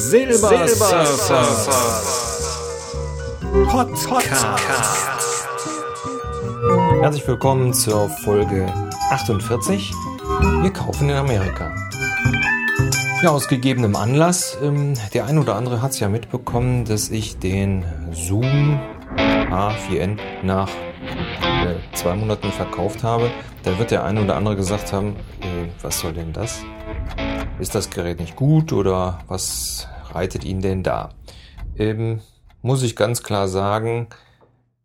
Silbersurfer Podcast. Herzlich willkommen zur Folge 48. Wir kaufen in Amerika. Ja, aus gegebenem Anlass. Ähm, der ein oder andere hat es ja mitbekommen, dass ich den Zoom A4N nach äh, zwei Monaten verkauft habe. Da wird der eine oder andere gesagt haben, äh, was soll denn das? Ist das Gerät nicht gut oder was reitet ihn denn da? Ähm, muss ich ganz klar sagen,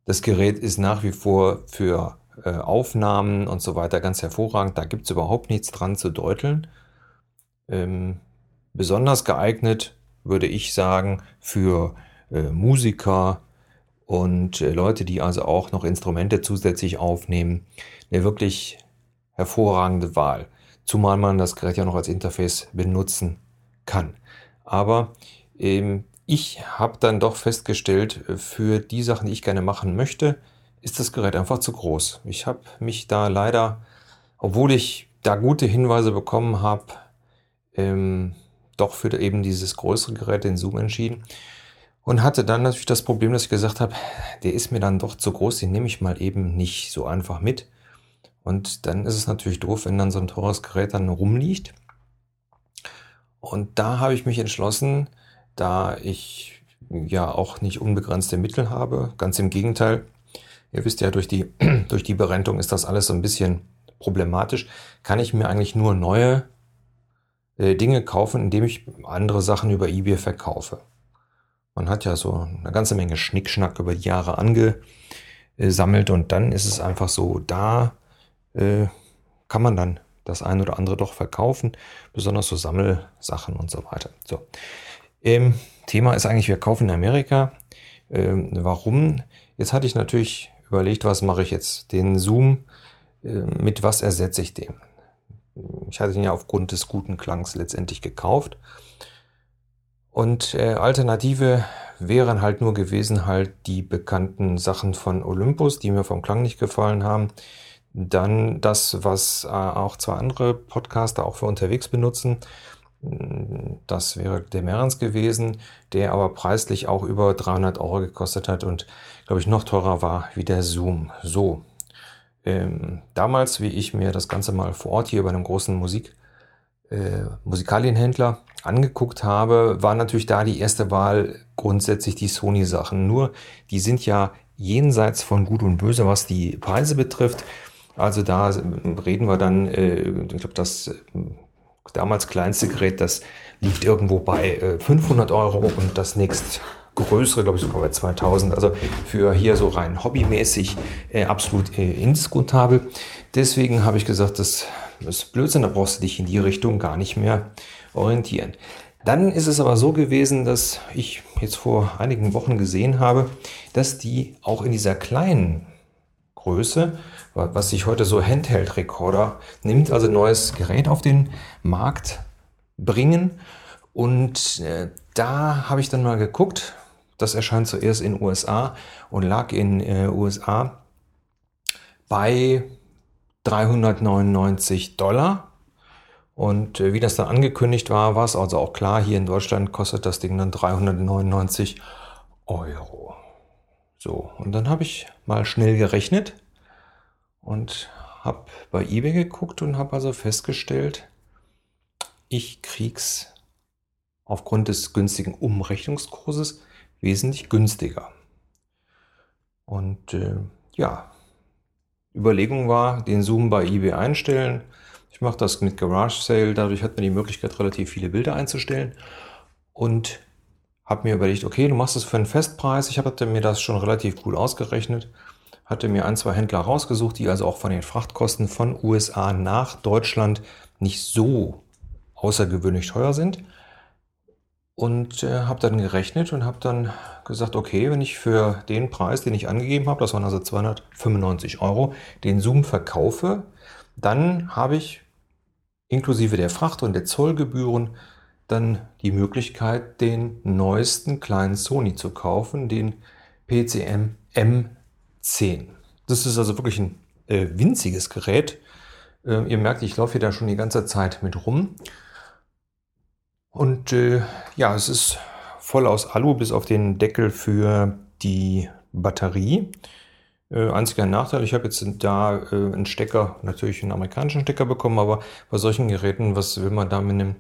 das Gerät ist nach wie vor für äh, Aufnahmen und so weiter ganz hervorragend. Da gibt es überhaupt nichts dran zu deuteln. Ähm, besonders geeignet würde ich sagen für äh, Musiker und äh, Leute, die also auch noch Instrumente zusätzlich aufnehmen. Eine wirklich hervorragende Wahl. Zumal man das Gerät ja noch als Interface benutzen kann. Aber ähm, ich habe dann doch festgestellt, für die Sachen, die ich gerne machen möchte, ist das Gerät einfach zu groß. Ich habe mich da leider, obwohl ich da gute Hinweise bekommen habe, ähm, doch für eben dieses größere Gerät, den Zoom, entschieden. Und hatte dann natürlich das Problem, dass ich gesagt habe, der ist mir dann doch zu groß, den nehme ich mal eben nicht so einfach mit. Und dann ist es natürlich doof, wenn dann so ein teures Gerät dann rumliegt. Und da habe ich mich entschlossen, da ich ja auch nicht unbegrenzte Mittel habe, ganz im Gegenteil. Ihr wisst ja, durch die, durch die Berentung ist das alles so ein bisschen problematisch. Kann ich mir eigentlich nur neue äh, Dinge kaufen, indem ich andere Sachen über eBay verkaufe. Man hat ja so eine ganze Menge Schnickschnack über die Jahre angesammelt und dann ist es einfach so, da äh, kann man dann das ein oder andere doch verkaufen, besonders so Sammelsachen und so weiter. So. Ähm, Thema ist eigentlich, wir kaufen in Amerika. Ähm, warum? Jetzt hatte ich natürlich überlegt, was mache ich jetzt? Den Zoom, äh, mit was ersetze ich den? Ich hatte ihn ja aufgrund des guten Klangs letztendlich gekauft. Und äh, Alternative wären halt nur gewesen, halt die bekannten Sachen von Olympus, die mir vom Klang nicht gefallen haben. Dann das, was äh, auch zwei andere Podcaster auch für unterwegs benutzen. Das wäre der Merens gewesen, der aber preislich auch über 300 Euro gekostet hat und, glaube ich, noch teurer war wie der Zoom. So, ähm, damals, wie ich mir das Ganze mal vor Ort hier bei einem großen Musik, äh, Musikalienhändler angeguckt habe, war natürlich da die erste Wahl grundsätzlich die Sony-Sachen. Nur, die sind ja jenseits von Gut und Böse, was die Preise betrifft. Also da reden wir dann, äh, ich glaube, das äh, damals kleinste Gerät, das liegt irgendwo bei äh, 500 Euro und das nächst größere, glaube ich, sogar bei 2000. Also für hier so rein hobbymäßig äh, absolut äh, indiskutabel. Deswegen habe ich gesagt, das ist Blödsinn, da brauchst du dich in die Richtung gar nicht mehr orientieren. Dann ist es aber so gewesen, dass ich jetzt vor einigen Wochen gesehen habe, dass die auch in dieser kleinen Größe, was sich heute so Handheld-Recorder nimmt, also neues Gerät auf den Markt bringen. Und äh, da habe ich dann mal geguckt, das erscheint zuerst in USA und lag in äh, USA bei 399 Dollar. Und äh, wie das dann angekündigt war, war es also auch klar, hier in Deutschland kostet das Ding dann 399 Euro. So, und dann habe ich mal schnell gerechnet und habe bei eBay geguckt und habe also festgestellt, ich krieg's aufgrund des günstigen Umrechnungskurses wesentlich günstiger. Und äh, ja, Überlegung war, den Zoom bei eBay einstellen. Ich mache das mit Garage Sale, dadurch hat man die Möglichkeit, relativ viele Bilder einzustellen. Und habe mir überlegt, okay, du machst es für einen Festpreis. Ich hatte mir das schon relativ gut ausgerechnet. Hatte mir ein, zwei Händler rausgesucht, die also auch von den Frachtkosten von USA nach Deutschland nicht so außergewöhnlich teuer sind. Und äh, habe dann gerechnet und habe dann gesagt, okay, wenn ich für den Preis, den ich angegeben habe, das waren also 295 Euro, den Zoom verkaufe, dann habe ich inklusive der Fracht und der Zollgebühren dann die Möglichkeit, den neuesten kleinen Sony zu kaufen, den PCM M10. Das ist also wirklich ein äh, winziges Gerät. Äh, ihr merkt, ich laufe hier da schon die ganze Zeit mit rum. Und äh, ja, es ist voll aus Alu bis auf den Deckel für die Batterie. Äh, einziger Nachteil, ich habe jetzt da äh, einen Stecker, natürlich einen amerikanischen Stecker bekommen, aber bei solchen Geräten, was will man da mit einem,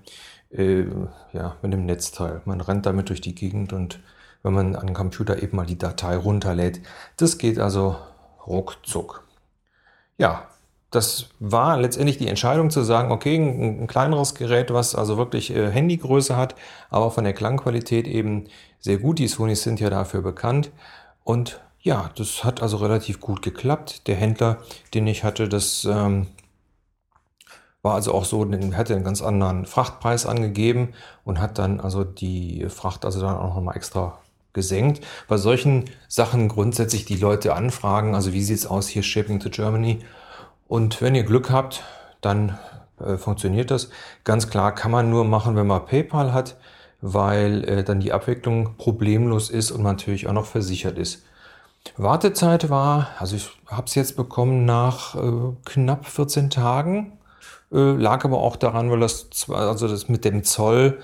äh, ja, mit einem Netzteil? Man rennt damit durch die Gegend und wenn man an den Computer eben mal die Datei runterlädt, das geht also ruckzuck. Ja, das war letztendlich die Entscheidung zu sagen, okay, ein, ein kleineres Gerät, was also wirklich äh, Handygröße hat, aber von der Klangqualität eben sehr gut. Die Sonys sind ja dafür bekannt. Und ja, das hat also relativ gut geklappt. Der Händler, den ich hatte, das ähm, war also auch so, den hatte einen ganz anderen Frachtpreis angegeben und hat dann also die Fracht also dann auch nochmal extra gesenkt. Bei solchen Sachen grundsätzlich die Leute anfragen, also wie sieht es aus hier Shipping to Germany? Und wenn ihr Glück habt, dann äh, funktioniert das. Ganz klar kann man nur machen, wenn man PayPal hat, weil äh, dann die Abwicklung problemlos ist und man natürlich auch noch versichert ist. Wartezeit war, also ich habe es jetzt bekommen nach äh, knapp 14 Tagen. Äh, lag aber auch daran, weil das, also das mit dem Zoll,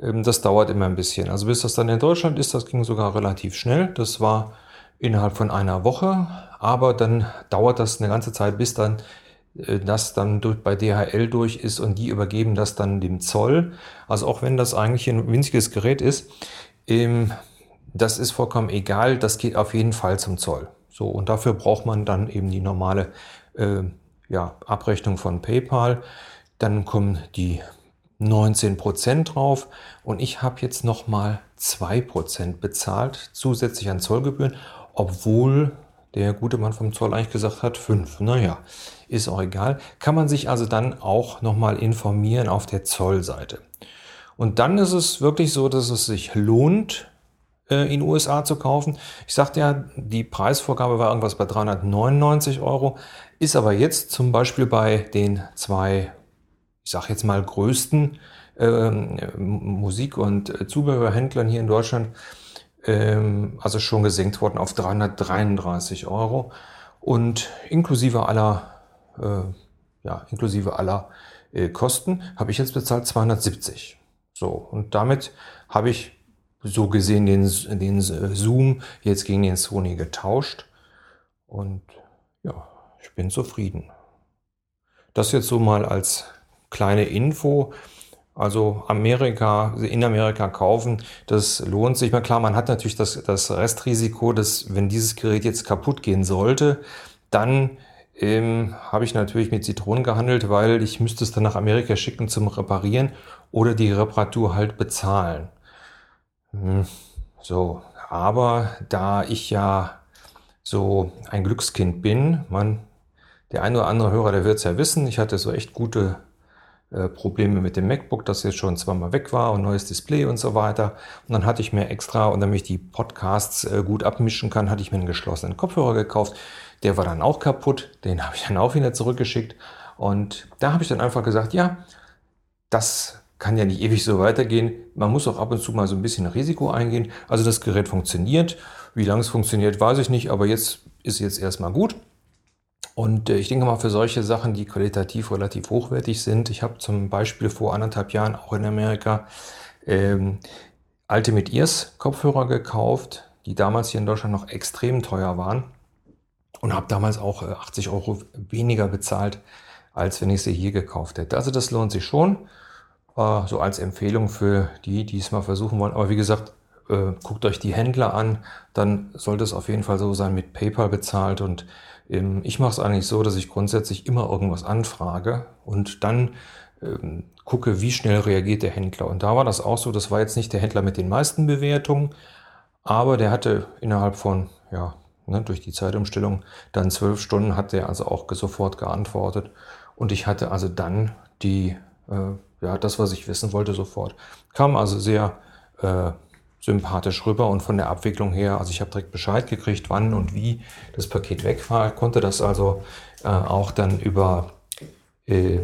ähm, das dauert immer ein bisschen. Also bis das dann in Deutschland ist, das ging sogar relativ schnell. Das war innerhalb von einer Woche, aber dann dauert das eine ganze Zeit, bis dann äh, das dann durch, bei DHL durch ist und die übergeben das dann dem Zoll. Also auch wenn das eigentlich ein winziges Gerät ist, ähm, das ist vollkommen egal, das geht auf jeden Fall zum Zoll. So, und dafür braucht man dann eben die normale äh, ja, Abrechnung von PayPal. Dann kommen die 19% drauf und ich habe jetzt nochmal 2% bezahlt, zusätzlich an Zollgebühren, obwohl der gute Mann vom Zoll eigentlich gesagt hat 5. Naja, ist auch egal. Kann man sich also dann auch nochmal informieren auf der Zollseite. Und dann ist es wirklich so, dass es sich lohnt, äh, in USA zu kaufen. Ich sagte ja, die Preisvorgabe war irgendwas bei 399 Euro, ist aber jetzt zum Beispiel bei den zwei, ich sage jetzt mal, größten ähm, Musik- und äh, Zubehörhändlern hier in Deutschland, ähm, also schon gesenkt worden auf 333 Euro und inklusive aller, äh, ja, inklusive aller äh, Kosten habe ich jetzt bezahlt 270. So, und damit habe ich so gesehen den, den Zoom jetzt gegen den Sony getauscht. Und ja, ich bin zufrieden. Das jetzt so mal als kleine Info. Also Amerika, in Amerika kaufen, das lohnt sich. Mal klar, man hat natürlich das, das Restrisiko, dass wenn dieses Gerät jetzt kaputt gehen sollte, dann ähm, habe ich natürlich mit Zitronen gehandelt, weil ich müsste es dann nach Amerika schicken zum Reparieren oder die Reparatur halt bezahlen. Hm, so, aber da ich ja so ein Glückskind bin, man, der ein oder andere Hörer, der wird es ja wissen, ich hatte so echt gute äh, Probleme mit dem MacBook, das jetzt schon zweimal weg war und neues Display und so weiter. Und dann hatte ich mir extra, und damit ich die Podcasts äh, gut abmischen kann, hatte ich mir einen geschlossenen Kopfhörer gekauft. Der war dann auch kaputt, den habe ich dann auch wieder zurückgeschickt. Und da habe ich dann einfach gesagt, ja, das kann ja nicht ewig so weitergehen. Man muss auch ab und zu mal so ein bisschen Risiko eingehen. Also das Gerät funktioniert. Wie lange es funktioniert, weiß ich nicht, aber jetzt ist jetzt erstmal gut. Und äh, ich denke mal für solche Sachen, die qualitativ relativ hochwertig sind. Ich habe zum Beispiel vor anderthalb Jahren auch in Amerika ähm, Ultimate Ears Kopfhörer gekauft, die damals hier in Deutschland noch extrem teuer waren. Und habe damals auch 80 äh, Euro weniger bezahlt, als wenn ich sie hier gekauft hätte. Also das lohnt sich schon. Äh, so als Empfehlung für die, die es mal versuchen wollen. Aber wie gesagt, äh, guckt euch die Händler an, dann sollte es auf jeden Fall so sein mit PayPal bezahlt. Und ich mache es eigentlich so, dass ich grundsätzlich immer irgendwas anfrage und dann ähm, gucke, wie schnell reagiert der Händler. Und da war das auch so, das war jetzt nicht der Händler mit den meisten Bewertungen, aber der hatte innerhalb von, ja, ne, durch die Zeitumstellung, dann zwölf Stunden hat der also auch sofort geantwortet. Und ich hatte also dann die äh, ja, das, was ich wissen wollte, sofort. Kam also sehr äh, sympathisch rüber und von der Abwicklung her, also ich habe direkt Bescheid gekriegt, wann und wie das Paket weg war, konnte das also äh, auch dann über, äh,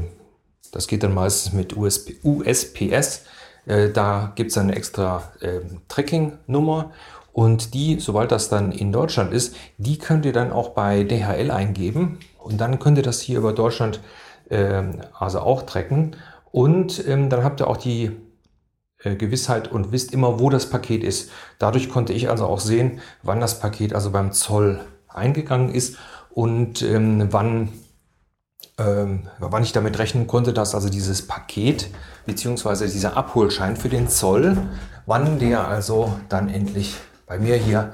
das geht dann meistens mit USB, USPS, äh, da gibt es eine extra äh, Tracking-Nummer und die, sobald das dann in Deutschland ist, die könnt ihr dann auch bei DHL eingeben und dann könnt ihr das hier über Deutschland äh, also auch tracken. Und ähm, dann habt ihr auch die Gewissheit und wisst immer, wo das Paket ist. Dadurch konnte ich also auch sehen, wann das Paket also beim Zoll eingegangen ist und ähm, wann, ähm, wann ich damit rechnen konnte, dass also dieses Paket beziehungsweise dieser Abholschein für den Zoll, wann der also dann endlich bei mir hier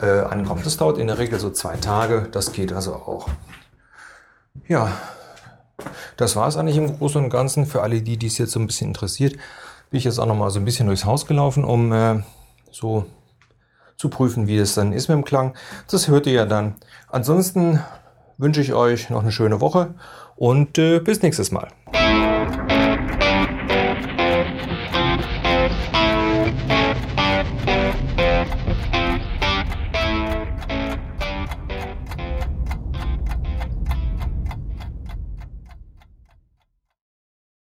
äh, ankommt. Das dauert in der Regel so zwei Tage, das geht also auch. Ja, das war es eigentlich im Großen und Ganzen. Für alle, die dies jetzt so ein bisschen interessiert, bin ich jetzt auch noch mal so ein bisschen durchs Haus gelaufen, um äh, so zu prüfen, wie es dann ist mit dem Klang. Das hört ihr ja dann. Ansonsten wünsche ich euch noch eine schöne Woche und äh, bis nächstes Mal.